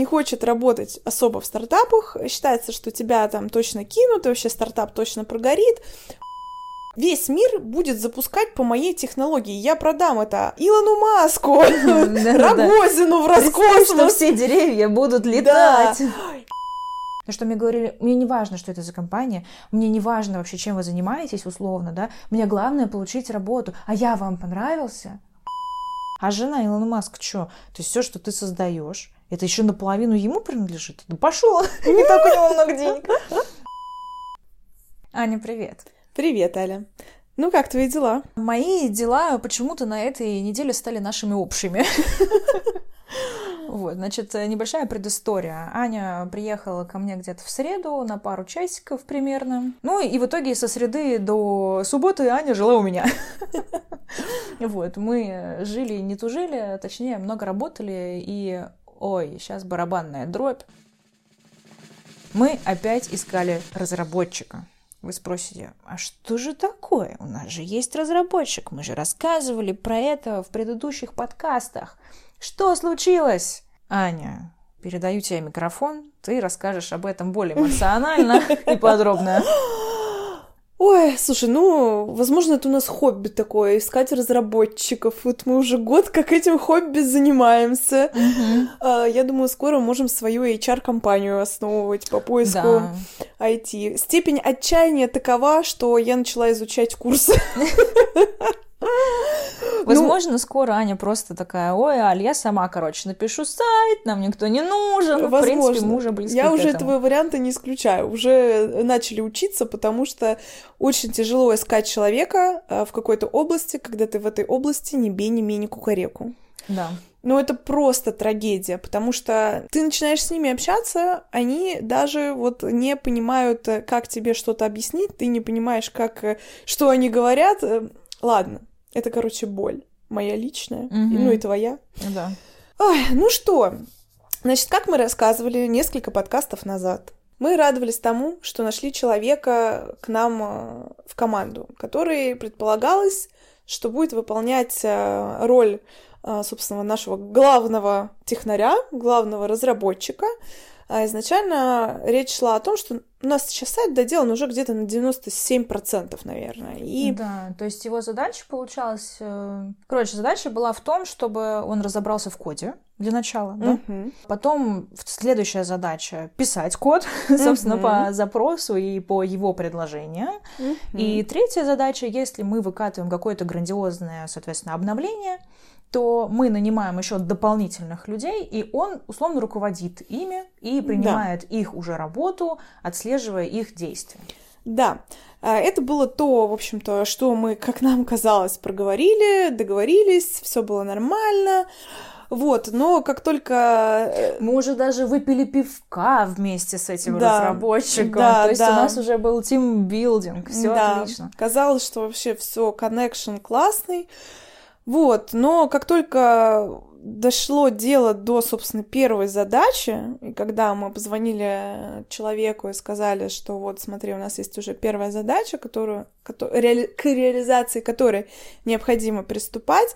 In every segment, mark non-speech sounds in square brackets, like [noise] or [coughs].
не хочет работать особо в стартапах, считается, что тебя там точно кинут, и вообще стартап точно прогорит. Весь мир будет запускать по моей технологии. Я продам это Илону Маску, [laughs] Рогозину в Роскосмос. что все деревья будут летать. Ну что мне говорили, мне не важно, что это за компания, мне не важно вообще, чем вы занимаетесь условно, да, мне главное получить работу, а я вам понравился? А жена Илона Маск что? То есть все, что ты создаешь, это еще наполовину ему принадлежит? Да пошел, [laughs] не так у него много денег. [laughs] Аня, привет. Привет, Аля. Ну, как твои дела? Мои дела почему-то на этой неделе стали нашими общими. [laughs] Вот, значит, небольшая предыстория. Аня приехала ко мне где-то в среду на пару часиков примерно. Ну и в итоге со среды до субботы Аня жила у меня. Вот, мы жили и не тужили, точнее, много работали, и, ой, сейчас барабанная дробь. Мы опять искали разработчика. Вы спросите, а что же такое? У нас же есть разработчик, мы же рассказывали про это в предыдущих подкастах. Что случилось? Аня, передаю тебе микрофон, ты расскажешь об этом более эмоционально и подробно. [laughs] Ой, слушай, ну, возможно, это у нас хобби такое, искать разработчиков. Вот мы уже год как этим хобби занимаемся. Uh-huh. Я думаю, скоро можем свою HR-компанию основывать по поиску да. IT. Степень отчаяния такова, что я начала изучать курсы. [laughs] [laughs] Возможно, ну, скоро Аня просто такая, ой, Аль, я сама, короче, напишу сайт, нам никто не нужен. Возможно. В принципе, мы уже близки Я уже этого варианта не исключаю. Уже начали учиться, потому что очень тяжело искать человека э, в какой-то области, когда ты в этой области не бей, не мени кукареку. Да. Ну, это просто трагедия, потому что ты начинаешь с ними общаться, они даже вот не понимают, э, как тебе что-то объяснить, ты не понимаешь, как, э, что они говорят. Ладно, это, короче, боль моя личная, угу. и, ну и твоя. Да. Ой, ну что, значит, как мы рассказывали несколько подкастов назад, мы радовались тому, что нашли человека к нам э, в команду, который предполагалось, что будет выполнять э, роль, э, собственно, нашего главного технаря, главного разработчика, а изначально речь шла о том, что у нас сейчас сайт доделан уже где-то на 97%, наверное. И... Да, то есть его задача получалась... Э, короче, задача была в том, чтобы он разобрался в коде для начала, да? Uh-huh. Потом следующая задача — писать код, [laughs] собственно, uh-huh. по запросу и по его предложению. Uh-huh. И третья задача, если мы выкатываем какое-то грандиозное, соответственно, обновление, то мы нанимаем еще дополнительных людей, и он условно руководит ими и принимает да. их уже работу, отслеживая их действия. Да, а, это было то, в общем-то, что мы, как нам казалось, проговорили, договорились, все было нормально. Вот, но как только... Э, мы уже даже выпили пивка вместе с этим да, разработчиком. Да, То есть да. у нас уже был тимбилдинг, все да. отлично. Казалось, что вообще все connection классный. Вот, но как только дошло дело до, собственно, первой задачи, и когда мы позвонили человеку и сказали, что вот, смотри, у нас есть уже первая задача, которую, которую, к реализации которой необходимо приступать,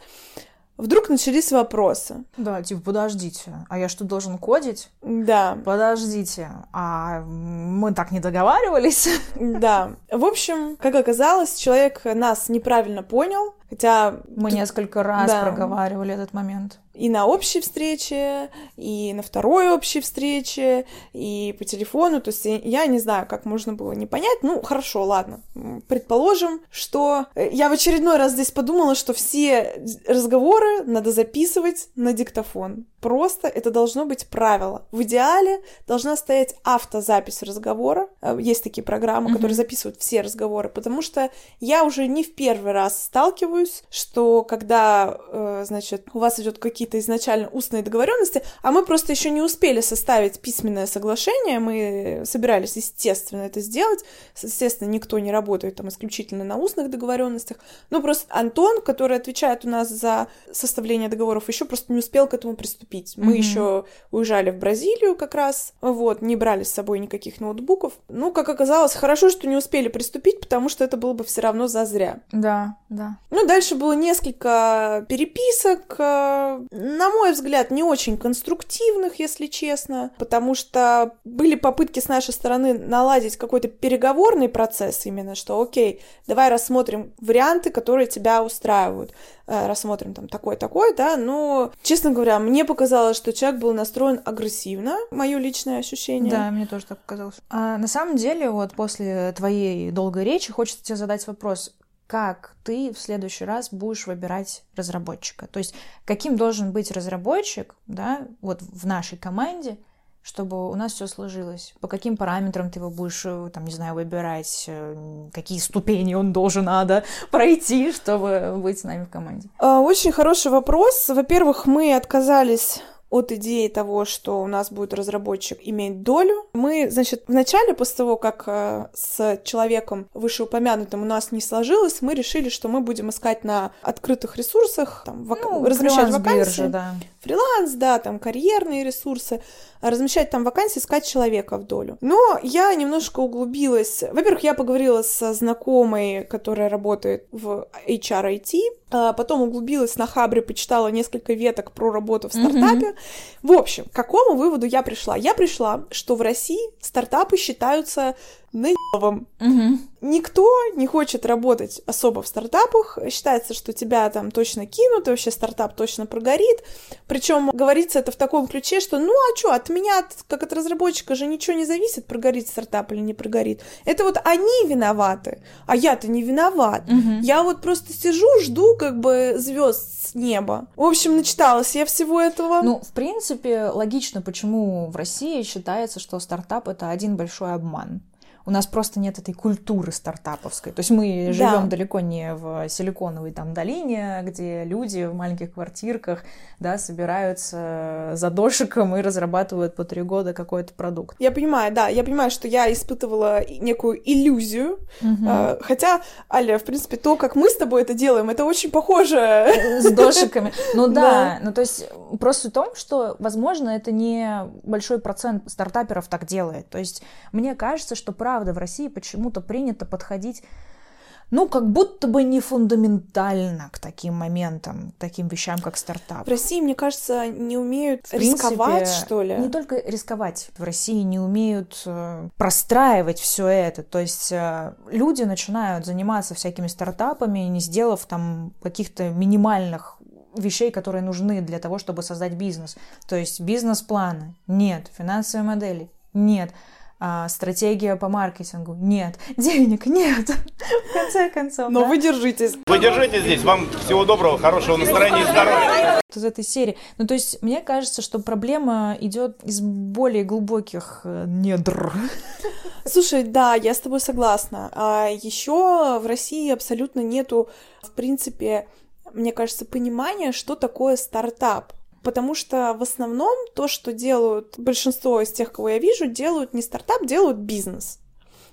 Вдруг начались вопросы. Да, типа, подождите, а я что, должен кодить? Да. Подождите, а мы так не договаривались? [laughs] Да. В общем, как оказалось, человек нас неправильно понял, хотя... Мы несколько раз да. проговаривали этот момент и на общей встрече, и на второй общей встрече, и по телефону. То есть я не знаю, как можно было не понять. Ну, хорошо, ладно. Предположим, что э, я в очередной раз здесь подумала, что все разговоры надо записывать на диктофон. Просто это должно быть правило. В идеале должна стоять автозапись разговора. Э, есть такие программы, mm-hmm. которые записывают все разговоры, потому что я уже не в первый раз сталкиваюсь, что когда, э, значит, у вас идет какие какие-то изначально устные договоренности, а мы просто еще не успели составить письменное соглашение, мы собирались, естественно, это сделать, естественно, никто не работает там исключительно на устных договоренностях, но просто Антон, который отвечает у нас за составления договоров, еще просто не успел к этому приступить. Мы mm-hmm. еще уезжали в Бразилию как раз, вот, не брали с собой никаких ноутбуков. Ну, как оказалось, хорошо, что не успели приступить, потому что это было бы все равно зазря. Да, да. Ну, дальше было несколько переписок, э, на мой взгляд, не очень конструктивных, если честно, потому что были попытки с нашей стороны наладить какой-то переговорный процесс именно, что, окей, давай рассмотрим варианты, которые тебя устраивают. Э, рассмотрим там такой-такой, да, но, честно говоря, мне показалось, что человек был настроен агрессивно, мое личное ощущение. Да, мне тоже так показалось. А на самом деле, вот после твоей долгой речи хочется тебе задать вопрос, как ты в следующий раз будешь выбирать разработчика. То есть каким должен быть разработчик, да, вот в нашей команде, чтобы у нас все сложилось? По каким параметрам ты его будешь, э, там, не знаю, выбирать? Э, какие ступени он должен надо [laughs] пройти, чтобы быть с нами в команде? А, очень хороший вопрос. Во-первых, мы отказались от идеи того, что у нас будет разработчик иметь долю. Мы, значит, вначале, после того, как э, с человеком вышеупомянутым у нас не сложилось, мы решили, что мы будем искать на открытых ресурсах, там, вак... ну, размещать вакансии. Биржа, да. Фриланс, да, там, карьерные ресурсы, размещать там вакансии, искать человека в долю. Но я немножко углубилась. Во-первых, я поговорила со знакомой, которая работает в HR IT, а потом углубилась на Хабре, почитала несколько веток про работу в стартапе. Mm-hmm. В общем, к какому выводу я пришла? Я пришла, что в России стартапы считаются наебом. Угу. Никто не хочет работать особо в стартапах. Считается, что тебя там точно кинут, и вообще стартап точно прогорит. Причем говорится это в таком ключе, что ну а что, от меня, как от разработчика же ничего не зависит, прогорит стартап или не прогорит. Это вот они виноваты, а я-то не виноват. Угу. Я вот просто сижу, жду как бы звезд с неба. В общем, начиталась я всего этого. Ну, в принципе, логично, почему в России считается, что стартап это один большой обман у нас просто нет этой культуры стартаповской. То есть мы живем да. далеко не в силиконовой там долине, где люди в маленьких квартирках, да, собираются за дошиком и разрабатывают по три года какой-то продукт. Я понимаю, да, я понимаю, что я испытывала некую иллюзию, угу. хотя, Аля, в принципе, то, как мы с тобой это делаем, это очень похоже. С дошиками. Ну [laughs] да, ну то есть просто в том, что, возможно, это не большой процент стартаперов так делает. То есть мне кажется, что правда правда в России почему-то принято подходить ну, как будто бы не фундаментально к таким моментам, таким вещам, как стартап. В России, мне кажется, не умеют в рисковать, принципе, что ли? Не только рисковать. В России не умеют э, простраивать все это. То есть э, люди начинают заниматься всякими стартапами, не сделав там каких-то минимальных вещей, которые нужны для того, чтобы создать бизнес. То есть бизнес-планы нет, финансовые модели нет а, стратегия по маркетингу. Нет. [laughs] Денег нет. В конце концов. Но да? вы держитесь. Вы держитесь здесь. Вам всего доброго, хорошего настроения и здоровья. Из этой серии. Ну, то есть, мне кажется, что проблема идет из более глубоких э, недр. [laughs] Слушай, да, я с тобой согласна. А еще в России абсолютно нету, в принципе, мне кажется, понимания, что такое стартап потому что в основном то, что делают большинство из тех, кого я вижу, делают не стартап, делают бизнес.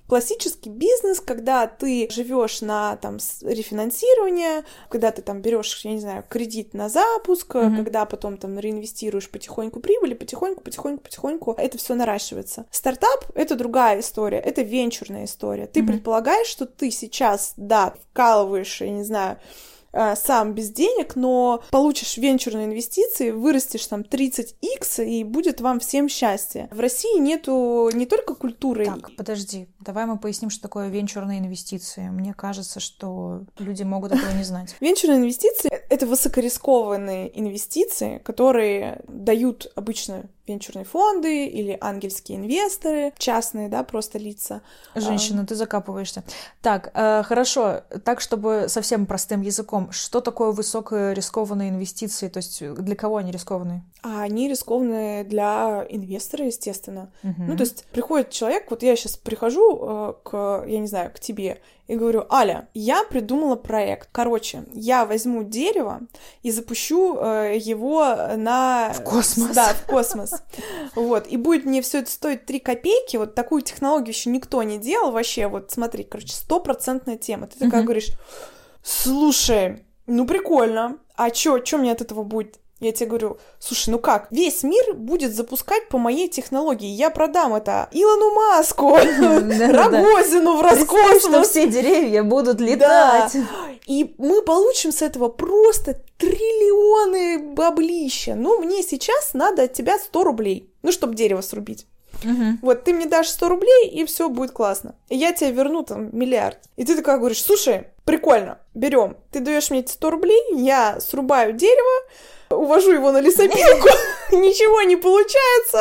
Классический бизнес, когда ты живешь на там рефинансирование, когда ты там берешь, я не знаю, кредит на запуск, mm-hmm. когда потом там реинвестируешь потихоньку прибыли, потихоньку, потихоньку, потихоньку это все наращивается. Стартап это другая история, это венчурная история. Ты mm-hmm. предполагаешь, что ты сейчас, да, вкалываешь, я не знаю, Э, сам без денег, но получишь венчурные инвестиции, вырастешь там 30x, и будет вам всем счастье. В России нету не только культуры. Так, подожди, давай мы поясним, что такое венчурные инвестиции. Мне кажется, что люди могут этого не знать. [laughs] Венчурные инвестиции — это высокорискованные инвестиции, которые дают обычно венчурные фонды или ангельские инвесторы, частные, да, просто лица. Женщина, ты закапываешься. Так, э, хорошо, так, чтобы совсем простым языком, что такое высокорискованные инвестиции, то есть для кого они рискованные? А они рискованные для инвестора, естественно. Угу. Ну, то есть приходит человек, вот я сейчас прихожу э, к, я не знаю, к тебе, и говорю, Аля, я придумала проект. Короче, я возьму дерево и запущу э, его на... В космос. Да, в космос. Вот, и будет мне все это стоить 3 копейки, вот такую технологию еще никто не делал вообще, вот смотри, короче, стопроцентная тема. Ты такая говоришь, слушай, ну прикольно. А чё, чё мне от этого будет? Я тебе говорю, слушай, ну как, весь мир будет запускать по моей технологии. Я продам это Илону Маску, [laughs] Рогозину в Роскосмос. что все деревья будут летать. И мы получим с этого просто триллионы баблища. Ну, мне сейчас надо от тебя 100 рублей, ну, чтобы дерево срубить. Мгм. Вот ты мне дашь 100 рублей, и все будет классно. И я тебе верну там миллиард. И ты такая говоришь, слушай, прикольно, берем. Ты даешь мне эти 100 рублей, я срубаю дерево, увожу его на лесопилку, [laughs] ничего не получается.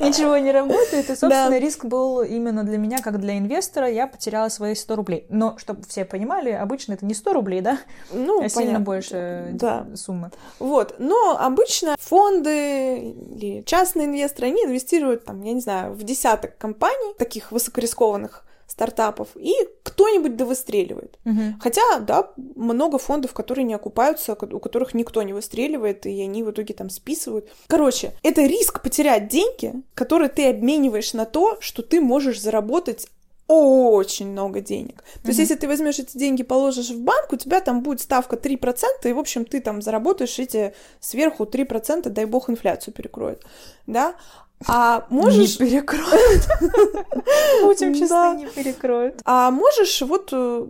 Ничего не работает, и, собственно, Да. риск был именно для меня, как для инвестора, я потеряла свои 100 рублей. Но, чтобы все понимали, обычно это не 100 рублей, да, Ну, а сильно понятно. больше Да. суммы. Вот, но обычно фонды или частные инвесторы, они инвестируют, там, я не знаю, в десяток компаний, таких высокорискованных стартапов, и кто-нибудь да выстреливает. Мгм. Хотя, да, много фондов, которые не окупаются, у которых никто не выстреливает, и они в итоге там списывают. Короче, это риск потерять деньги, которые ты обмениваешь на то, что ты можешь заработать очень много денег. То есть, если ты возьмешь эти деньги, положишь в банк, у тебя там будет ставка 3%, и, в общем, ты там заработаешь эти сверху 3%, дай бог, инфляцию перекроет. Да? А можешь... Не перекроют. [laughs] Будем честны, не перекроют. А можешь вот э,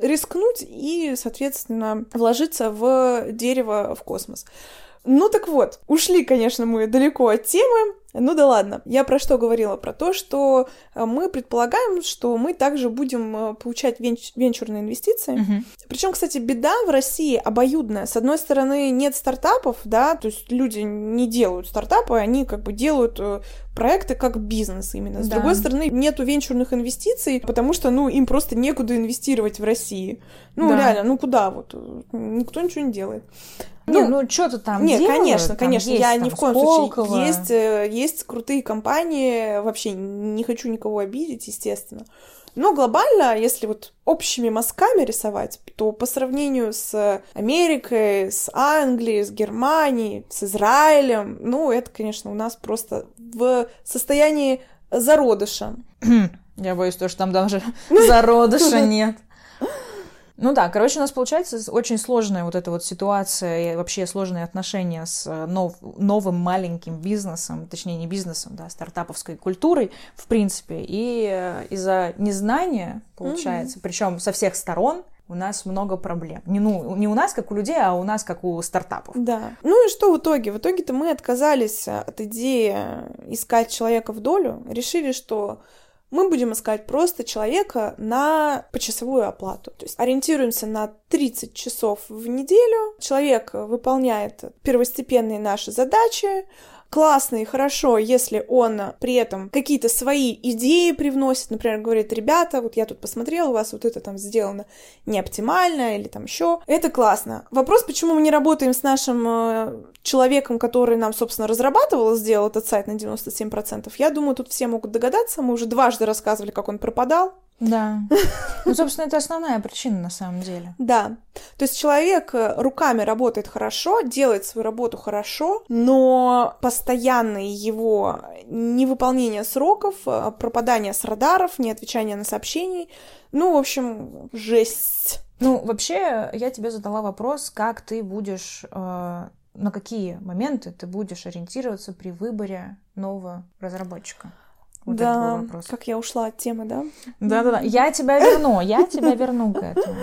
рискнуть и, соответственно, вложиться в дерево в космос. Ну так вот, ушли, конечно, мы далеко от темы. Ну да ладно. Я про что говорила? Про то, что э, мы предполагаем, что мы также будем э, получать венч- венчурные инвестиции. Мгм. Причем, кстати, беда в России обоюдная. С одной стороны, нет стартапов, да, то есть люди не делают стартапы, они как бы делают э, проекты как бизнес именно. С Да. другой стороны, нету венчурных инвестиций, потому что, ну, им просто некуда инвестировать в России. Ну, Да. реально, ну куда вот? Никто ничего не делает. Не, ну что-то там Нет, делают, конечно, там конечно, есть я там ни в коем Сколково. случае. Есть, э, есть крутые компании, вообще не хочу никого обидеть, естественно. Но глобально, если вот общими мазками рисовать, то по сравнению с Америкой, с Англией, с Германией, с Израилем, ну, это, конечно, у нас просто в состоянии зародыша. Я боюсь, то, что там даже зародыша [laughs] нет. Ну да, короче, у нас получается очень сложная вот эта вот ситуация и вообще сложные отношения с э, нов- новым маленьким бизнесом, точнее не бизнесом, да, стартаповской культурой, в принципе. И э, из-за незнания, получается, причем со всех сторон, у нас много проблем. Не, ну, не у нас, как у людей, а у нас, как у стартапов. Да. Ну и что в итоге? В итоге-то мы отказались от идеи искать человека в долю, решили, что мы будем искать просто человека на почасовую оплату. То есть ориентируемся на 30 часов в неделю. Человек выполняет первостепенные наши задачи, классно и хорошо, если он при этом какие-то свои идеи привносит, например, говорит, ребята, вот я тут посмотрел, у вас вот это там сделано не оптимально или там еще. Это классно. Вопрос, почему мы не работаем с нашим э, человеком, который нам, собственно, разрабатывал, сделал этот сайт на 97%, я думаю, тут все могут догадаться. Мы уже дважды рассказывали, как он пропадал. Да. [laughs] Ну, собственно, это основная причина на самом деле. Да. То есть человек э, руками работает хорошо, делает свою работу хорошо, но постоянное его невыполнение сроков, э, пропадание с радаров, неотвечание на сообщения, ну, в общем, жесть. Ну, вообще, я тебе задала вопрос, как ты будешь, э, на какие моменты ты будешь ориентироваться при выборе нового разработчика. Вот да, вопрос. как я ушла от темы, да? Да-да-да, я тебя верну, [laughs] я тебя верну к этому.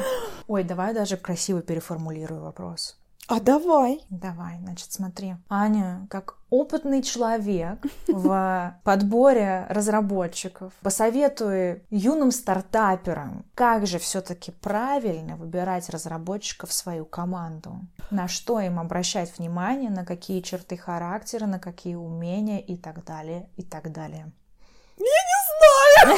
Ой, давай даже красиво переформулирую вопрос. А давай. Давай, значит, смотри. Аня, как опытный человек в подборе разработчиков, посоветуй юным стартаперам, как же все-таки правильно выбирать разработчиков в свою команду. На что им обращать внимание, на какие черты характера, на какие умения и так далее, и так далее. А,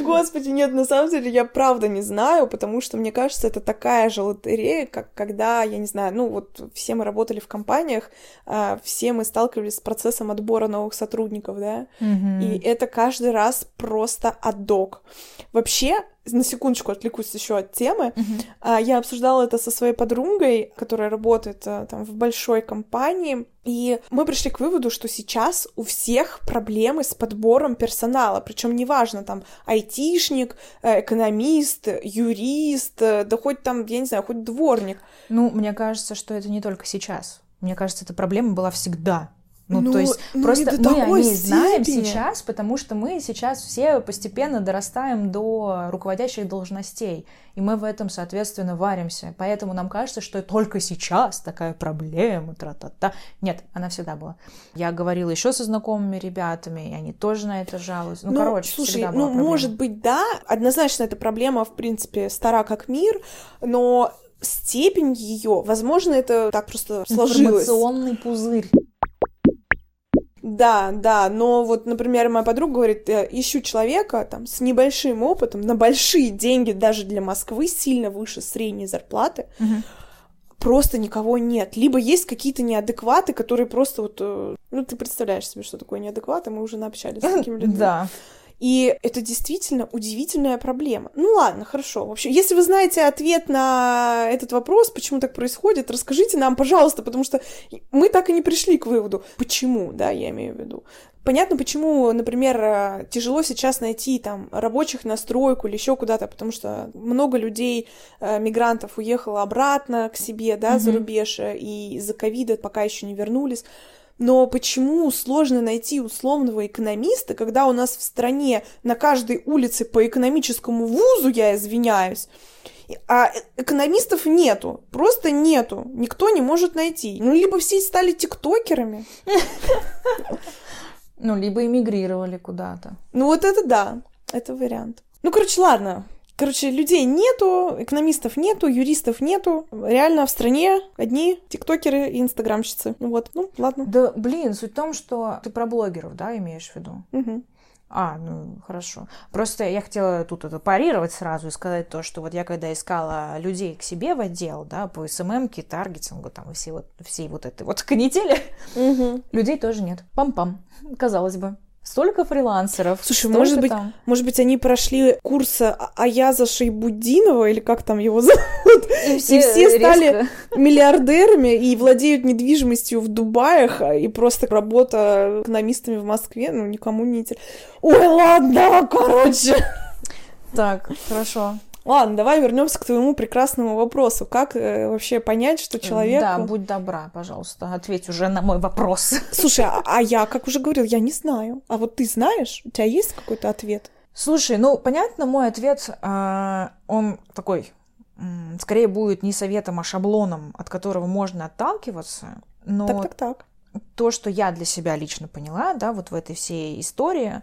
[laughs] Господи, нет, на самом деле я правда не знаю, потому что мне кажется, это такая же лотерея, как когда, я не знаю, ну вот все мы работали в компаниях, а, все мы сталкивались с процессом отбора новых сотрудников, да, и это каждый раз просто адок. Вообще, на секундочку отвлекусь еще от темы. А, Я обсуждала это со своей подругой, которая работает а, там в большой компании, и мы пришли к выводу, что сейчас у всех проблемы с подбором персонала, причем неважно, там, айтишник, э, экономист, юрист, э, да хоть там, я не знаю, хоть дворник. Ну, мне кажется, что это не только сейчас. Мне кажется, эта проблема была всегда. Ну, Ну, то есть, ну, просто мы о такой ней знаем степени. сейчас, потому что мы сейчас все постепенно дорастаем до руководящих должностей, и мы в этом, соответственно, варимся. Поэтому нам кажется, что только сейчас такая проблема, тра-та-та. Нет, она всегда была. Я говорила еще со знакомыми ребятами, и они тоже на это жалуются. Ну, короче, слушай, всегда ну, была проблема. может быть, да, однозначно эта проблема, в принципе, стара как мир, но степень ее, возможно, это так просто сложилось. Информационный пузырь. Да, да, но вот, например, моя подруга говорит, «Я ищу человека там с небольшим опытом, на большие деньги даже для Москвы, сильно выше средней зарплаты, Мгм. просто никого нет. Либо есть какие-то неадекваты, которые просто вот... э, Ну, ты представляешь себе, что такое неадекваты, мы уже наобщались с такими [laughs] людьми. Да. И это действительно удивительная проблема. Ну ладно, хорошо. В общем, если вы знаете ответ на этот вопрос, почему так происходит, расскажите нам, пожалуйста, потому что мы так и не пришли к выводу, почему, да, я имею в виду. Понятно, почему, например, э, тяжело сейчас найти там рабочих на стройку или еще куда-то, потому что много людей, э, мигрантов, уехало обратно к себе, да, за Мгм. рубеж, э, и из-за ковида пока еще не вернулись. Но почему сложно найти условного экономиста, когда у нас в стране на каждой улице по экономическому вузу, я извиняюсь, а э- экономистов нету, просто нету, никто не может найти. Ну, либо все стали тиктокерами. Ну, либо эмигрировали куда-то. Ну, вот это да, это вариант. Ну, короче, ладно. Короче, людей нету, экономистов нету, юристов нету. Реально в стране одни тиктокеры и инстаграмщицы. Ну вот, ну, ладно. Да, блин, суть в том, что ты про блогеров, да, имеешь в виду? Мгм. А, ну, хорошо. Просто я хотела тут это парировать сразу и сказать то, что вот я когда искала людей к себе в отдел, да, по СММке, таргетингу, там, и все вот, всей вот этой вот канители, Мгм. людей тоже нет. Пам-пам, казалось бы. Столько фрилансеров. Слушай, может быть, там. Может быть, они прошли курс А- Аяза Шейбудинова, или как там его [laughs] зовут, И все стали резко- миллиардерами и владеют недвижимостью в Дубаях, а, и просто работа экономистами в Москве, ну, никому не интересно. Ой, ладно, короче. Так, хорошо. Ладно, давай вернемся к твоему прекрасному вопросу. Как э, вообще понять, что человек... Да, будь добра, пожалуйста, ответь уже на мой вопрос. [laughs] Слушай, а, а я, как уже говорил, я не знаю. А вот ты знаешь? У тебя есть какой-то ответ? Слушай, ну, понятно, мой ответ, а, он такой, скорее будет не советом, а шаблоном, от которого можно отталкиваться, но Так-так-так. то, что я для себя лично поняла, да, вот в этой всей истории,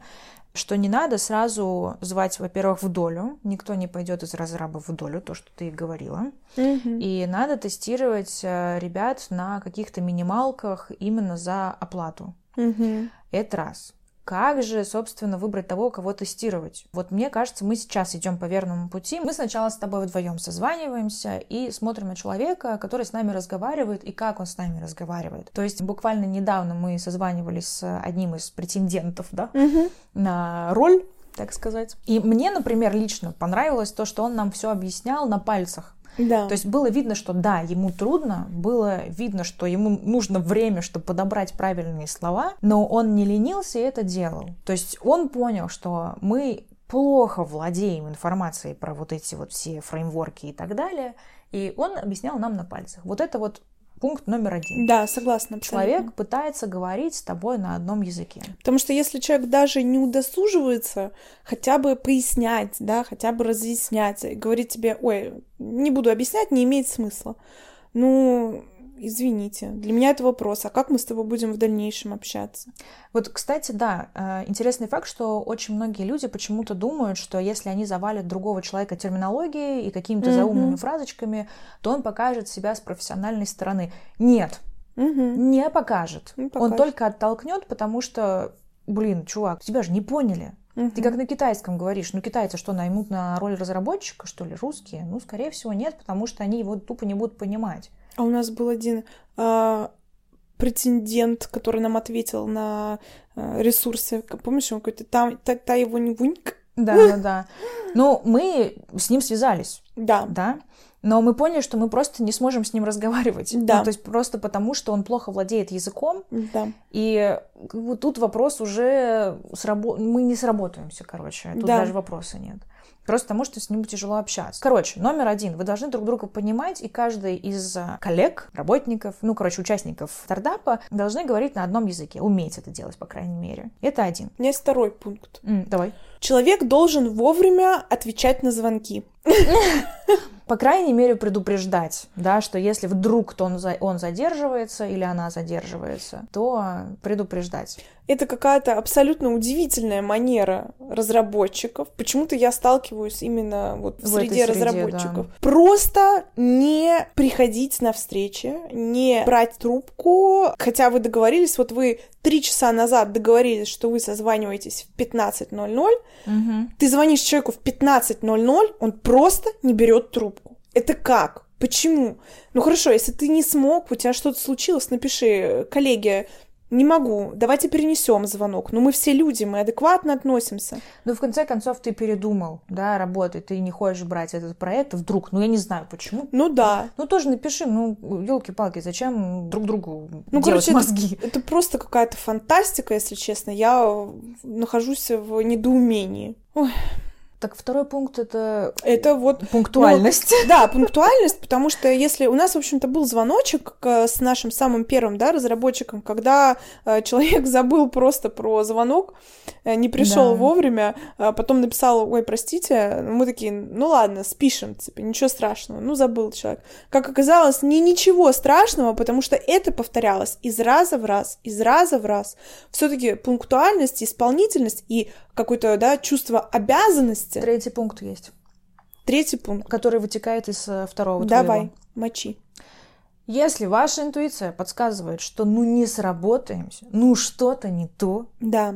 что не надо сразу звать, во-первых, в долю, никто не пойдет из разраба в долю, то, что ты и говорила, Мгм. и надо тестировать э, ребят на каких-то минималках именно за оплату. Мгм. Это раз. Как же, собственно, выбрать того, кого тестировать? Вот мне кажется, мы сейчас идем по верному пути. Мы сначала с тобой вдвоем созваниваемся и смотрим на человека, который с нами разговаривает и как он с нами разговаривает. То есть буквально недавно мы созванивались с одним из претендентов да, Мгм. на роль, так сказать. И мне, например, лично понравилось то, что он нам все объяснял на пальцах. Да. То есть было видно, что да, ему трудно, было видно, что ему нужно время, чтобы подобрать правильные слова, но он не ленился и это делал. То есть он понял, что мы плохо владеем информацией про вот эти вот все фреймворки и так далее, и он объяснял нам на пальцах. Вот это вот пункт номер один. Да, согласна. абсолютно. Человек пытается говорить с тобой на одном языке. Потому что если человек даже не удосуживается хотя бы пояснять, да, хотя бы разъяснять, и говорит тебе, ой, не буду объяснять, не имеет смысла. Ну, извините, для меня это вопрос, а как мы с тобой будем в дальнейшем общаться? Вот, кстати, да, э, интересный факт, что очень многие люди почему-то думают, что если они завалят другого человека терминологией и какими-то Мгм. заумными фразочками, то он покажет себя с профессиональной стороны. Нет, Мгм. не покажет. Не Он покажет. только оттолкнет, потому что, блин, чувак, тебя же не поняли. Ты как на китайском говоришь, ну китайцы что, наймут на роль разработчика, что ли, русские? Ну, скорее всего, нет, потому что они его тупо не будут понимать. А у нас был один а, претендент, который нам ответил на а, ресурсы. Помнишь, он какой-то там, та, та его не вуньк, Да, да, да. Ну, мы с ним связались, Да. да, но мы поняли, что мы просто не сможем с ним разговаривать. Да. Ну, то есть просто потому, что он плохо владеет языком, Да. и как бы тут вопрос уже срабо... мы не сработаемся, короче. Тут Да. даже вопроса нет. Просто потому, что с ним тяжело общаться. Короче, номер один. Вы должны друг друга понимать, и каждый из а, коллег, работников, ну, короче, участников стартапа должны говорить на одном языке. Уметь это делать, по крайней мере. Это один. У меня есть второй пункт. М, давай. Человек должен вовремя отвечать на звонки. [laughs] По крайней мере, предупреждать, да, что если вдруг то он, за- он задерживается или она задерживается, то предупреждать. Это какая-то абсолютно удивительная манера разработчиков. Почему-то я сталкиваюсь именно вот в, В среде среде, разработчиков. Просто не приходить на встречи, не брать трубку, хотя вы договорились, вот вы три часа назад договорились, что вы созваниваетесь в 15.00, Мгм. ты звонишь человеку в 15.00, он просто не берет трубку. Это как? Почему? Ну хорошо, если ты не смог, у тебя что-то случилось, напиши, коллеги, не могу, давайте перенесем звонок. Но мы все люди, мы адекватно относимся. Ну, в конце концов, ты передумал, да, работать, ты не хочешь брать этот проект, вдруг, ну, я не знаю, почему. Ну да. Ну, тоже напиши, ну, елки-палки, зачем друг другу Ну, делать короче, это- мозги? Это просто какая-то фантастика, если честно. Я нахожусь в недоумении. Ой, Так, второй пункт — это это вот пунктуальность. [laughs] Да, пунктуальность, потому что если у нас, в общем-то, был звоночек с нашим самым первым, да, разработчиком, когда э, человек [laughs] забыл просто про звонок, э, не пришел Да. вовремя, а потом написал, ой, простите, мы такие, ну ладно, спишем, типа, ничего страшного, ну забыл человек. Как оказалось, не ничего страшного, потому что это повторялось из раза в раз, из раза в раз. Все-таки пунктуальность, исполнительность и какое-то, да, чувство обязанности. Третий пункт есть, Третий пункт. который вытекает из э, второго Давай, твоего. мочи. Если ваша интуиция подсказывает, что ну не сработаемся, ну что-то не то, Да.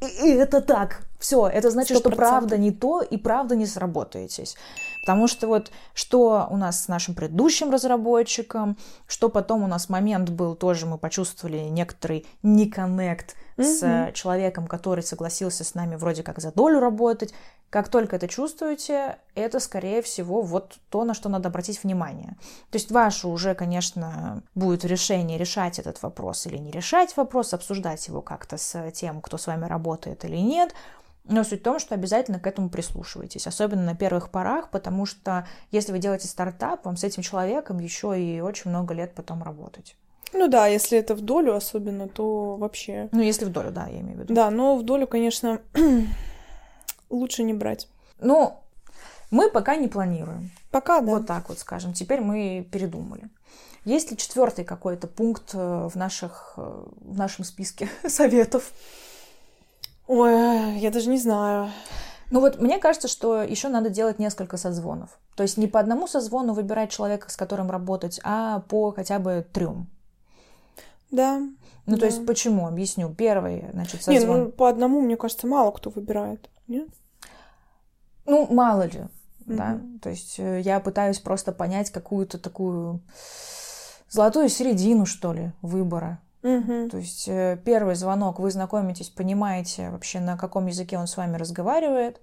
И, и это так. Все, это значит, Сто что правда не то и правда не сработаетесь. Потому что вот что у нас с нашим предыдущим разработчиком, что потом у нас момент был, тоже мы почувствовали некоторый неконнект с Мгм. э, человеком, который согласился с нами вроде как за долю работать. Как только это чувствуете, это, скорее всего, вот то, на что надо обратить внимание. То есть ваше уже, конечно, будет решение решать этот вопрос или не решать вопрос, обсуждать его как-то с тем, кто с вами работает или нет. Но суть в том, что обязательно к этому прислушивайтесь, особенно на первых порах, потому что если вы делаете стартап, вам с этим человеком еще и очень много лет потом работать. Ну да, если это в долю особенно, то вообще. Ну, если в долю, да, я имею в виду. Да, но в долю, конечно, [clears throat] лучше не брать. Ну, мы пока не планируем. Пока, да. Вот так вот скажем. Теперь мы передумали. Есть ли четвертый какой-то пункт э, в, наших, э, в нашем списке [laughs] советов? Ой, я даже не знаю. Ну вот мне кажется, что еще надо делать несколько созвонов. То есть не по одному созвону выбирать человека, с которым работать, а по хотя бы трем. Да. Ну, то Да. есть почему? Объясню. Первый, значит, Не, созвон. ну по одному, мне кажется, мало кто выбирает. Нет? Ну, мало ли, да. Мгм. То есть э, я пытаюсь просто понять какую-то такую золотую середину, что ли, выбора. Мгм. То есть э, первый звонок, вы знакомитесь, понимаете вообще, на каком языке он с вами разговаривает.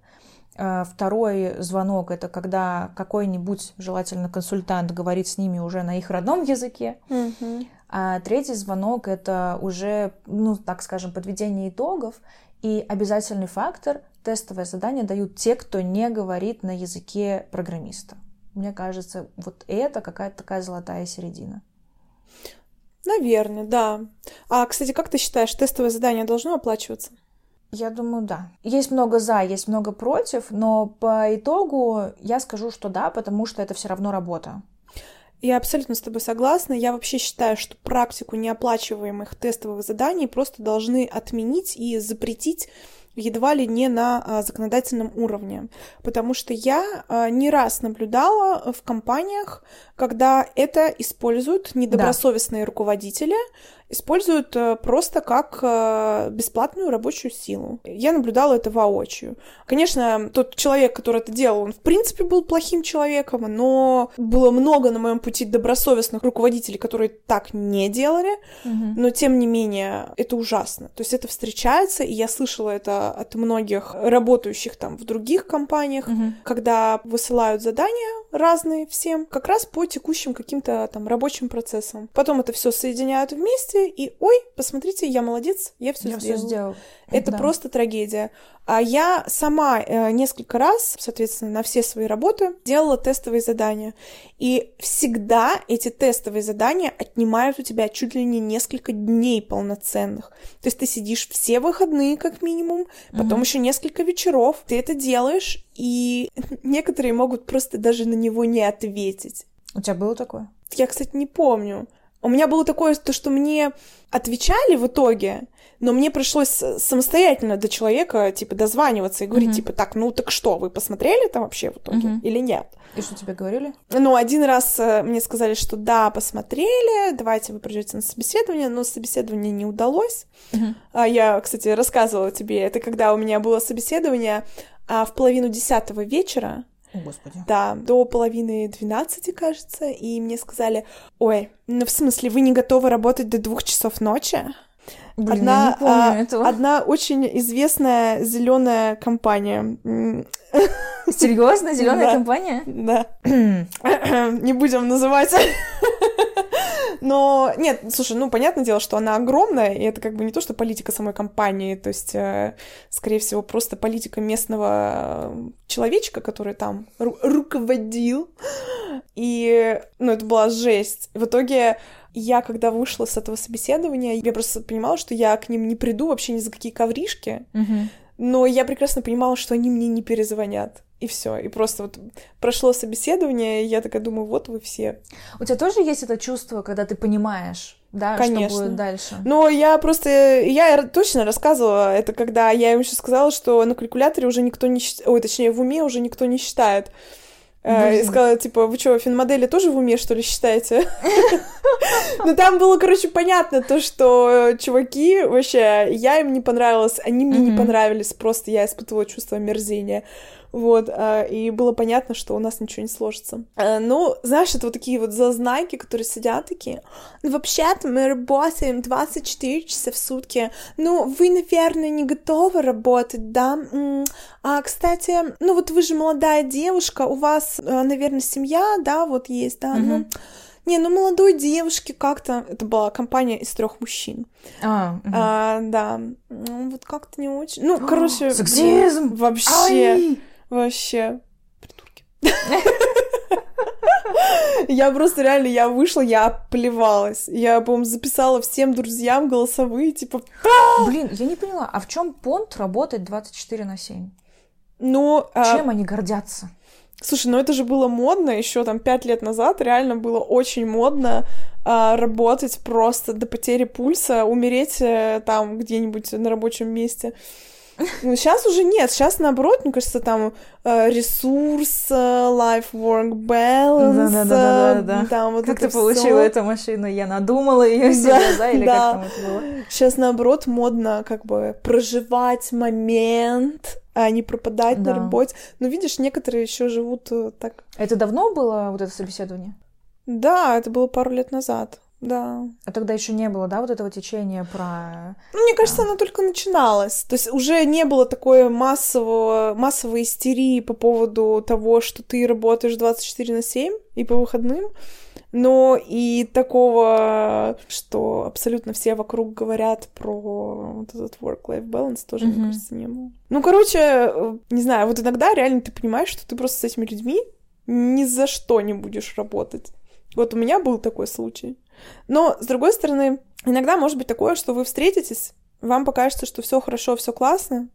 Э, Второй звонок — это когда какой-нибудь, желательно консультант, говорит с ними уже на их родном языке. Мгм. А третий звонок — это уже, ну, так скажем, подведение итогов. И обязательный фактор — тестовое задание дают те, кто не говорит на языке программиста. Мне кажется, вот это какая-то такая золотая середина. Наверное, да. А, кстати, как ты считаешь, тестовое задание должно оплачиваться? Я думаю, да. Есть много за, есть много против, но по итогу я скажу, что да, потому что это все равно работа. Я абсолютно с тобой согласна. Я вообще считаю, что практику неоплачиваемых тестовых заданий просто должны отменить и запретить едва ли не на а, законодательном уровне. Потому что я а, не раз наблюдала в компаниях, когда это используют недобросовестные руководители, используют э, просто как э, бесплатную рабочую силу. Я наблюдала это воочию. Конечно, тот человек, который это делал, он в принципе был плохим человеком, но было много на моем пути добросовестных руководителей, которые так не делали, но тем не менее это ужасно. То есть это встречается, и я слышала это от многих работающих там в других компаниях, Мгм. когда высылают задания разные всем, как раз по текущим каким-то там рабочим процессам. Потом это все соединяют вместе, и ой, посмотрите, я молодец, я все Я сделала. сделал. Это Да. просто трагедия. А я сама э, несколько раз, соответственно, на все свои работы делала тестовые задания. И всегда эти тестовые задания отнимают у тебя чуть ли не несколько дней полноценных. То есть ты сидишь все выходные, как минимум, потом Мгм. еще несколько вечеров. Ты это делаешь, и [laughs] некоторые могут просто даже на него не ответить. У тебя было такое? Я, кстати, не помню. У меня было такое, то, что мне отвечали в итоге, но мне пришлось самостоятельно до человека, типа, дозваниваться и говорить, Мгм. типа, так, ну так что, вы посмотрели это вообще в итоге Мгм. или нет? И что тебе говорили? Ну, один раз э, мне сказали, что да, посмотрели, давайте вы придете на собеседование, но собеседование не удалось. А я, кстати, рассказывала тебе, это когда у меня было собеседование а, в половину десятого вечера, О, господи. да, до половины двенадцати, кажется, и мне сказали, ой, ну в смысле, вы не готовы работать до двух часов ночи? Блин, одна, я не помню а, этого. одна очень известная зеленая компания. [laughs] Серьезно, [laughs] зеленая Да. компания? Да. [clears throat] [clears throat] Не будем называть. [laughs] Но нет, слушай, ну понятное дело, что она огромная, и это как бы не то, что политика самой компании, то есть, э, скорее всего, просто политика местного э, человечка, который там ру- руководил. И, ну, это была жесть. В итоге я, когда вышла с этого собеседования, я просто понимала, что я к ним не приду вообще ни за какие ковришки, Мгм. но я прекрасно понимала, что они мне не перезвонят. И все. И просто вот прошло собеседование, и я такая думаю, вот вы все. У тебя тоже есть это чувство, когда ты понимаешь, да, Конечно. что будет дальше? Но я просто, я точно рассказывала, это когда я им еще сказала, что на калькуляторе уже никто не считает, ой, точнее, в уме уже никто не считает. Э, И Блин. сказала, типа, вы что, финмодели тоже в уме, что ли, считаете? [laughs] Ну, там было, короче, понятно то, что чуваки, вообще, я им не понравилась, они мне не понравились, просто я испытывала чувство омерзения. Вот, а, и было понятно, что у нас ничего не сложится. А, Ну, знаешь, это вот такие вот зазнаки, которые сидят такие, ну, вообще-то мы работаем 24 часа в сутки, ну, вы, наверное, не готовы работать, да? А, кстати, ну, вот вы же молодая девушка, у вас, э, наверное, семья, да, вот есть, да? Ну, Мгм. не, ну, молодой девушке как-то... Это была компания из трех мужчин. А, мгм. А, да, ну, вот как-то не очень... Ну, короче... Сексизм! Вообще, Ай! Вообще... Придурки. Я просто реально, я вышла, я плевалась. Я, по-моему, записала всем друзьям голосовые, типа, Блин, я не поняла, а в чем понт работать 24 на 7? ну... а, Чем они гордятся? Слушай, ну это же было модно еще там пять лет назад, реально было очень модно а, работать просто до потери пульса, умереть э, там где-нибудь на рабочем месте. Ну, сейчас уже нет, сейчас наоборот, мне кажется, там э, ресурс, э, life-work balance, Да-да-да-да-да. э, там вот Как это ты получила всё. эту машину? Я надумала ее себе, Да, да? Или да. как там это было? Сейчас наоборот модно как бы проживать момент, а не пропадать Да. на работе. Но видишь, некоторые еще живут э, так Это давно было вот это собеседование? Да, это было пару лет назад. Да. А тогда еще не было, да, вот этого течения про... Ну, мне кажется, оно только начиналось. То есть уже не было такой массового, массовой истерии по поводу того, что ты работаешь 24 на 7 и по выходным. Но и такого, что абсолютно все вокруг говорят про вот этот work-life balance, тоже, Мгм. мне кажется, не было. Ну, короче, э, не знаю, вот иногда реально ты понимаешь, что ты просто с этими людьми ни за что не будешь работать. Вот у меня был такой случай. Но, с другой стороны, иногда может быть такое, что вы встретитесь, вам покажется, что все хорошо, все классно,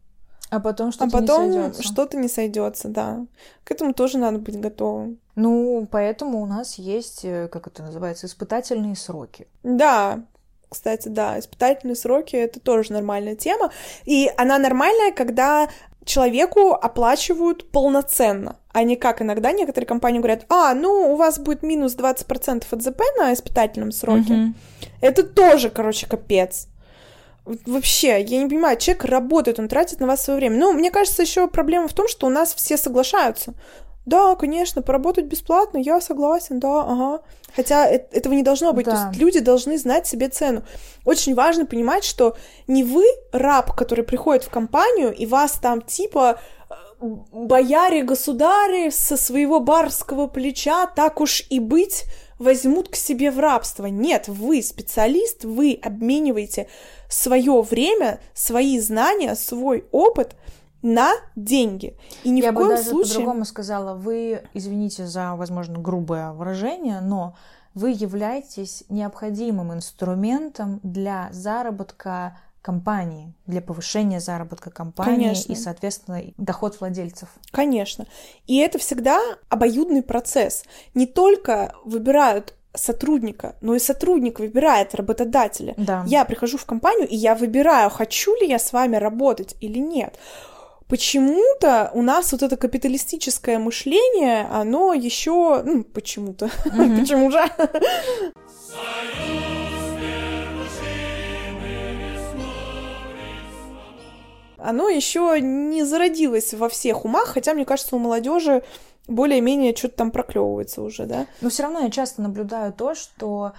А потом а что-то потом не сойдётся. что-то не сойдется, да. К этому тоже надо быть готовым. Ну, поэтому у нас есть, э, как это называется, испытательные сроки. Да, кстати, да, испытательные сроки — это тоже нормальная тема. И она нормальная, когда человеку оплачивают полноценно, а не как иногда некоторые компании говорят, а, ну, у вас будет минус 20% от ЗП на испытательном сроке. Мгм. Это тоже, короче, капец. Вообще, я не понимаю, человек работает, он тратит на вас свое время. Ну, мне кажется, еще проблема в том, что у нас все соглашаются. Да, конечно, поработать бесплатно, я согласен, да, ага. Хотя этого не должно быть. То Да. есть люди должны знать себе цену. Очень важно понимать, что не вы раб, который приходит в компанию, и вас там типа э, бояре, государи со своего барского плеча, так уж и быть, возьмут к себе в рабство. Нет, вы специалист, вы обмениваете свое время, свои знания, свой опыт на деньги. И ни Я в бы коем даже случае... по-другому сказала, вы, извините за, возможно, грубое выражение, но вы являетесь необходимым инструментом для заработка компании, для повышения заработка компании Конечно. и, соответственно, доход владельцев. Конечно. И это всегда обоюдный процесс. Не только выбирают сотрудника, но и сотрудник выбирает работодателя. Да. Я прихожу в компанию, и я выбираю, хочу ли я с вами работать или нет. Почему-то у нас вот это капиталистическое мышление, оно еще, ну, почему-то, [laughs] почему же? Оно еще не зародилось во всех умах, хотя, мне кажется, у молодежи более-менее что-то там проклевывается уже, да? Но все равно я часто наблюдаю то, что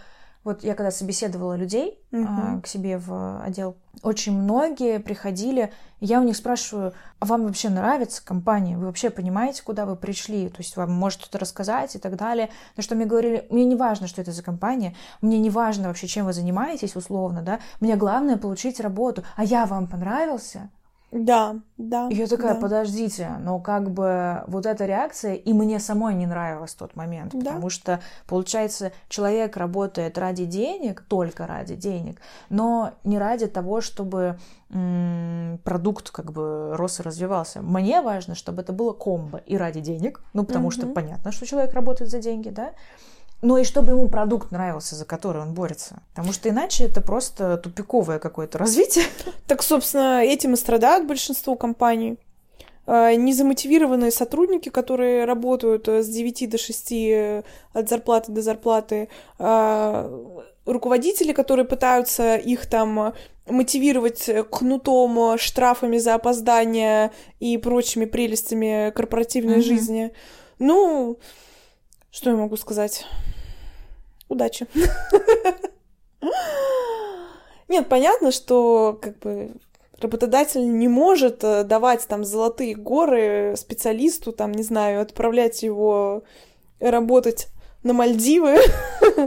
вот я когда собеседовала людей Мгм. а, к себе в отдел, очень многие приходили, я у них спрашиваю, а вам вообще нравится компания? Вы вообще понимаете, куда вы пришли? То есть вам может что-то рассказать и так далее. На что мне говорили, мне не важно, что это за компания, мне не важно вообще, чем вы занимаетесь условно, да, мне главное получить работу, а я вам понравился? Да, да. И я такая, да. подождите, но как бы вот эта реакция и мне самой не нравилась в тот момент, Да. потому что, получается, человек работает ради денег, только ради денег, но не ради того, чтобы м, продукт как бы рос и развивался. Мне важно, чтобы это было комбо и ради денег, ну, потому что Мгм. понятно, что человек работает за деньги, да, но и чтобы ему продукт нравился, за который он борется. Потому что иначе это просто тупиковое какое-то развитие. [laughs] Так, собственно, этим и страдают большинство компаний. Э, Незамотивированные сотрудники, которые работают э, с 9 до 6 э, от зарплаты до зарплаты, э, руководители, которые пытаются их там э, мотивировать кнутом, штрафами за опоздание и прочими прелестями корпоративной Мгм. жизни. Ну, что я могу сказать? Удачи. Нет, понятно, что как бы работодатель не может э, давать там золотые горы специалисту, там, не знаю, отправлять его работать на Мальдивы.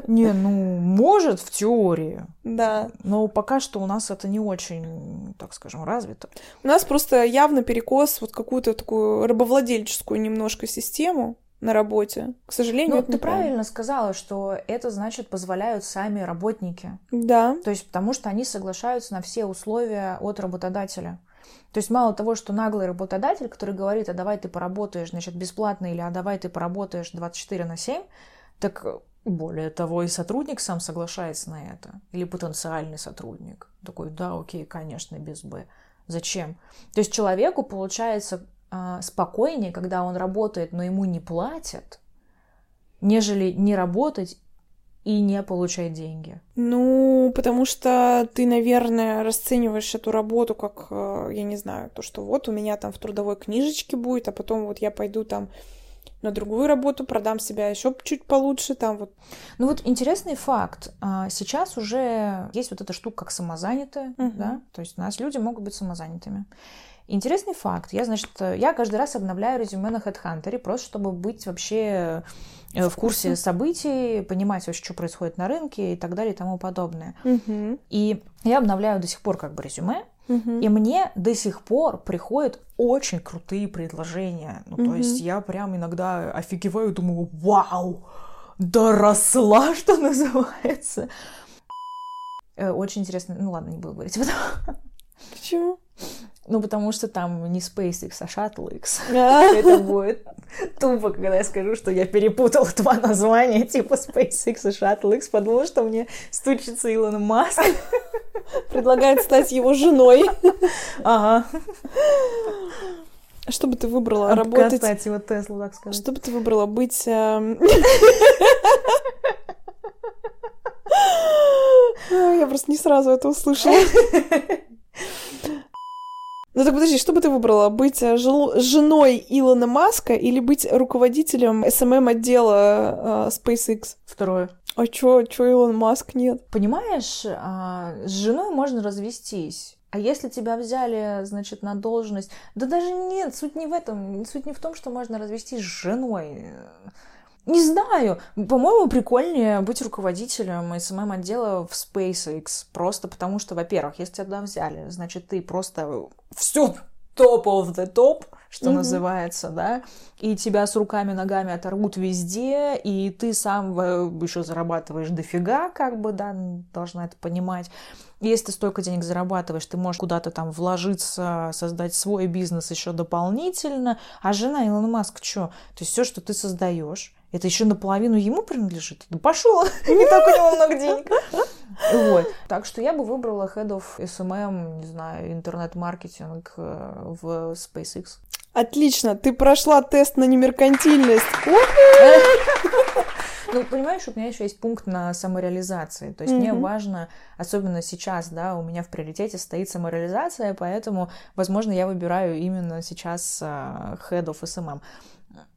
Не, ну, может в теории, Да. но пока что у нас это не очень, так скажем, развито. У нас просто явно перекос вот какую-то такую рабовладельческую немножко систему на работе. К сожалению, Ну, ты правильно сказала, что это значит позволяют сами работники. Да. То есть потому что они соглашаются на все условия от работодателя. То есть мало того, что наглый работодатель, который говорит, а давай ты поработаешь, значит, бесплатно, или а давай ты поработаешь 24 на 7, так более того, и сотрудник сам соглашается на это. Или потенциальный сотрудник. Такой, да, окей, конечно, без «б». Зачем? То есть человеку, получается, спокойнее, когда он работает, но ему не платят, нежели не работать и не получать деньги. Ну, потому что ты, наверное, расцениваешь эту работу как, э, я не знаю, то, что вот у меня там в трудовой книжечке будет, а потом вот я пойду там на другую работу, продам себя еще чуть получше, там вот. Ну вот интересный факт. А, Сейчас уже есть вот эта штука как самозанятые, Мгм. да, то есть у нас люди могут быть самозанятыми. Интересный факт. Я, значит, я каждый раз обновляю резюме на HeadHunter, просто чтобы быть вообще э, в курсе событий, понимать вообще, что происходит на рынке и так далее и тому подобное. Мгм. И я обновляю до сих пор как бы резюме, Мгм. и мне до сих пор приходят очень крутые предложения. Ну, то Мгм. есть я прям иногда офигеваю, думаю, вау, доросла, [laughs] что называется. Э, Очень интересно. Ну ладно, не буду говорить об этом. Почему? Ну, потому что там не SpaceX, а ShuttleX. А, [laughs] [laughs] Это будет тупо, когда я скажу, что я перепутала два названия, типа SpaceX и ShuttleX, потому что мне стучится Илон Маск. [laughs] Предлагает стать его женой. Ага. Что бы ты выбрала? Работать... Откатать его Теслу, так сказать. Что бы ты выбрала? Быть... А, Я просто не сразу это услышала. Ну так подожди, что бы ты выбрала? Быть э, жел- женой Илона Маска или быть руководителем SMM-отдела э, SpaceX? Второе. А чё, чё Илон Маск нет? Понимаешь, а, с женой можно развестись. А если тебя взяли, значит, на должность... Да даже нет, суть не в этом. Суть не в том, что можно развестись с женой. Не знаю. По-моему, прикольнее быть руководителем СММ-отдела в SpaceX. Просто потому что, во-первых, если тебя туда взяли, значит, ты просто все топ of the top, что Мгм. называется, да, и тебя с руками-ногами оторвут везде, и ты сам еще зарабатываешь дофига, как бы, да, должна это понимать. Если ты столько денег зарабатываешь, ты можешь куда-то там вложиться, создать свой бизнес еще дополнительно. А жена Илона Маск что? То есть все, что ты создаешь, это еще наполовину ему принадлежит. Да пошел! [laughs] Не так у него много денег. Вот. Так что я бы выбрала Head of SMM, не знаю, интернет-маркетинг э, в SpaceX. Отлично, ты прошла тест на немеркантильность. Ну, понимаешь, у меня еще есть пункт на самореализации. То есть мне Мгм. важно, особенно сейчас, да, у меня в приоритете стоит самореализация, поэтому, возможно, я выбираю именно сейчас а, Head of SMM.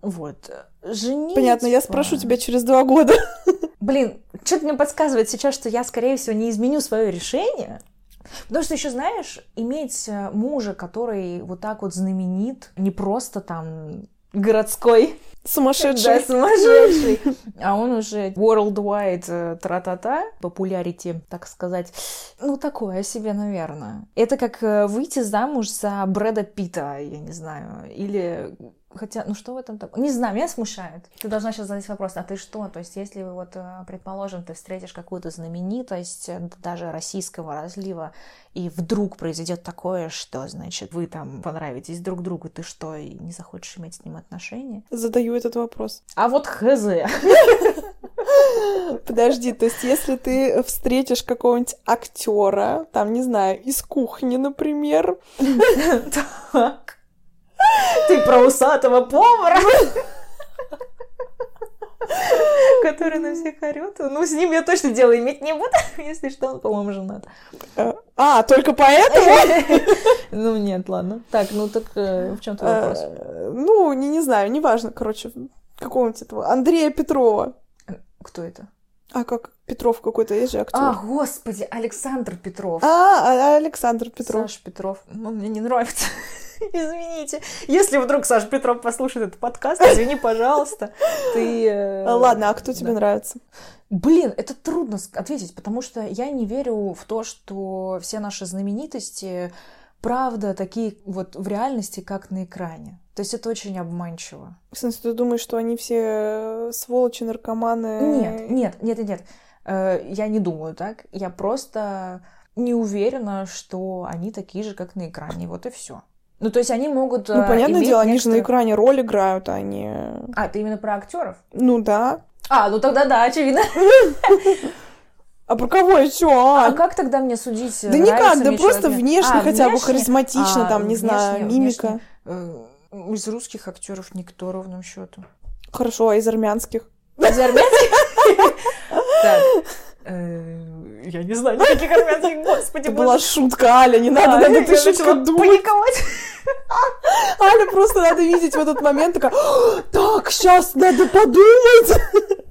Вот. Женить... Понятно, я спрошу тебя через два года. Блин, что-то мне подсказывает сейчас, что я, скорее всего, не изменю свое решение. Потому что еще, знаешь, иметь э, мужа, который вот так вот знаменит, не просто там городской, да, Сумасшедший. сумасшедший, а он уже worldwide э, тра-та-та, популярити, так сказать. Ну, такое себе, наверное. Это как э, выйти замуж за Брэда Питта, я не знаю, или... Хотя, ну что в этом такое? Не знаю, меня смущает. Ты должна сейчас задать вопрос, а ты что? То есть, если вот, э, предположим, ты встретишь какую-то знаменитость, э, даже российского разлива, и вдруг произойдет такое, что, значит, вы там понравитесь друг другу, ты что, и не захочешь иметь с ним отношения? Задаю этот вопрос. А вот хз. Подожди, то есть если ты встретишь какого-нибудь актера, там, не знаю, из кухни, например, [laughs] Так. [laughs] Ты про усатого повара? [laughs] Который на всех орет. Ну, с ним я точно дело иметь не буду. [laughs] Если что, он, по-моему, женат. э, а, только поэтому? Ну, нет, ладно. Так, ну так э, в чем твой вопрос? Э, Ну, не, не знаю, неважно, короче, какого-нибудь этого Андрея Петрова. Кто это? А как Петров какой-то, есть же актер. А, господи, Александр Петров. А, а, Александр Петров. Саша Петров. Он мне не нравится. [laughs] Извините. Если вдруг Саша Петров послушает этот подкаст, извини, пожалуйста. Ты... э, Ладно, а кто тебе да. нравится? Блин, это трудно ответить, потому что я не верю в то, что все наши знаменитости правда такие вот в реальности, как на экране. То есть это очень обманчиво. В смысле, ты думаешь, что они все сволочи, наркоманы? Нет, нет, нет, нет. Э, Я не думаю так. Я просто не уверена, что они такие же, как на экране. Вот и все. Ну, то есть они могут... Ну, э, понятное дело, они же на некоторые- экране роль играют, а не... А, ты именно про актеров? Ну да. А, ну тогда да, очевидно. [laughs] А про кого еще? А А, как тогда мне судить? да никак, да просто человек? внешне А, хотя бы внешне? харизматично, А, там, не знаю, внешне- мимика. внешне, э, Из русских актеров никто ровным счетом. Хорошо, а из армянских? Из армянских? [laughs] Так. э, Я не знаю никаких армянских, господи, Это была шутка, Аля, не надо, А, надо, ты шутка думать. паниковать. [laughs] Аля просто надо видеть в этот момент, такая, «А, так, сейчас надо подумать. [laughs]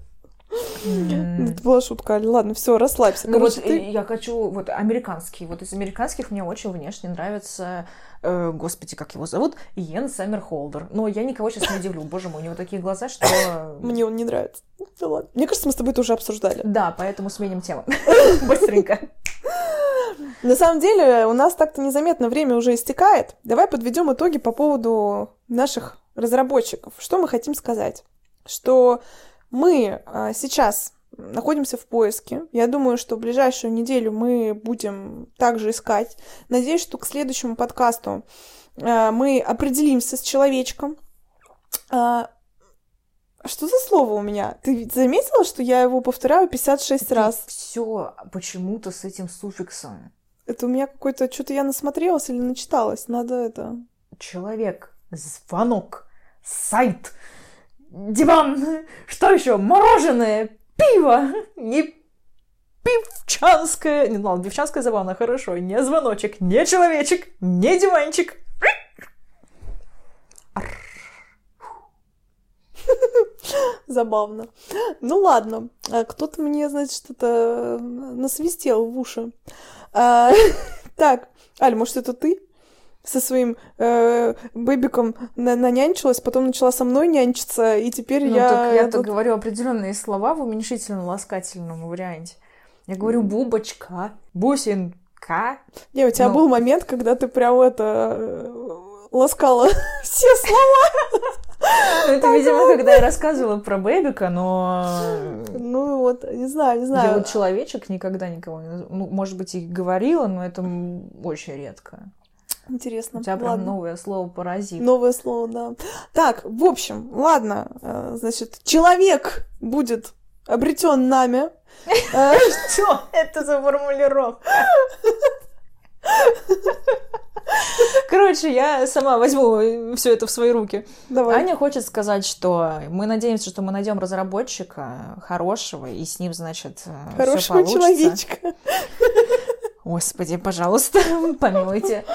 Это была шутка, ладно, все, расслабься. Ну вот я хочу, вот американский, вот из американских мне очень внешне нравится, э, господи, как его зовут, Иен Саммерхолдер. Но я никого сейчас не удивлю, боже мой, у него такие глаза, что... [coughs] Мне он не нравится. Да ладно. Мне кажется, мы с тобой уже обсуждали. Да, поэтому сменим тему. [laughs] [laughs] Быстренько. На самом деле, у нас так-то незаметно время уже истекает. Давай подведем итоги по поводу наших разработчиков. Что мы хотим сказать? Что мы а, сейчас находимся в поиске. Я думаю, что в ближайшую неделю мы будем также искать. Надеюсь, что к следующему подкасту а, мы определимся с человечком. А, что за слово у меня? Ты заметила, что я его повторяю 56 раз? Все почему-то с этим суффиксом. Это у меня какой-то... Что-то я насмотрелась или начиталась. Надо это... Человек, звонок, сайт, диван, что еще? Мороженое, пиво, не певчанская... Не, ладно, певчанская забавно, хорошо. Не звоночек, не человечек, не диванчик. [laughs] Забавно. Ну ладно. А Кто-то мне, значит, что-то насвистел в уши. А, [laughs] Так, Аль, может, это ты? Со своим э, бэбиком на- нанянчилась, потом начала со мной нянчиться, и теперь Ну, я... так я-то тут- говорю определенные слова в уменьшительно-ласкательном варианте. Я говорю бубочка, бусинка. Не, у тебя ну- был момент, когда ты прям это... э, ласкала [laughs] все слова. Это, видимо, когда я рассказывала про бэбика, но Ну вот, не знаю, не я знаю. вот человечек никогда никого не... Ну, может быть, и говорила, но это очень редко. Интересно. У тебя прям Ладно. новое слово паразит. Новое слово, да. Так, в общем, ладно, э, значит, человек будет обретен нами. [laughs] Э, Что это за формулировка? Короче, я сама возьму все это в свои руки. Давай. Аня хочет сказать, что мы надеемся, что мы найдем разработчика хорошего, и с ним, значит, все Хорошего получится. человечка. Господи, пожалуйста, [laughs] помилуйте.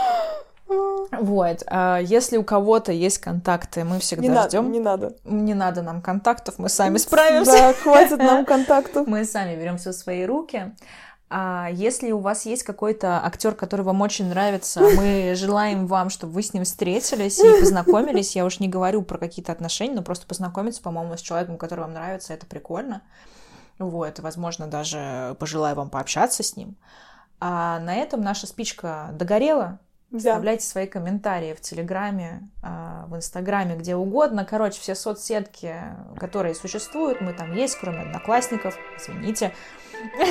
Вот, а если у кого-то есть контакты, мы Не всегда надо, ждем. не надо. Не надо нам контактов, мы сами справимся. Да, хватит нам [laughs] контактов. Мы сами берем все в свои руки. А если у вас есть какой-то актер, который вам очень нравится, мы [laughs] желаем вам, чтобы вы с ним встретились и познакомились. Я уж не говорю про какие-то отношения, но просто познакомиться, по-моему, с человеком, который вам нравится, это прикольно. Вот, возможно, даже пожелаю вам пообщаться с ним. А на этом наша спичка догорела. Да. Оставляйте свои комментарии в Телеграме, а, в Инстаграме, где угодно. Короче, все соцсетки, которые существуют, мы там есть, кроме одноклассников. Извините. [laughs]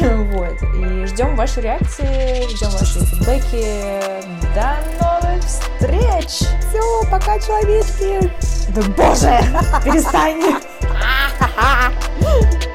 Вот. И ждем ваши реакции, ждем ваши фидбэки. До новых встреч! Все, пока, человечки. Да боже! [laughs] Перестань! [laughs]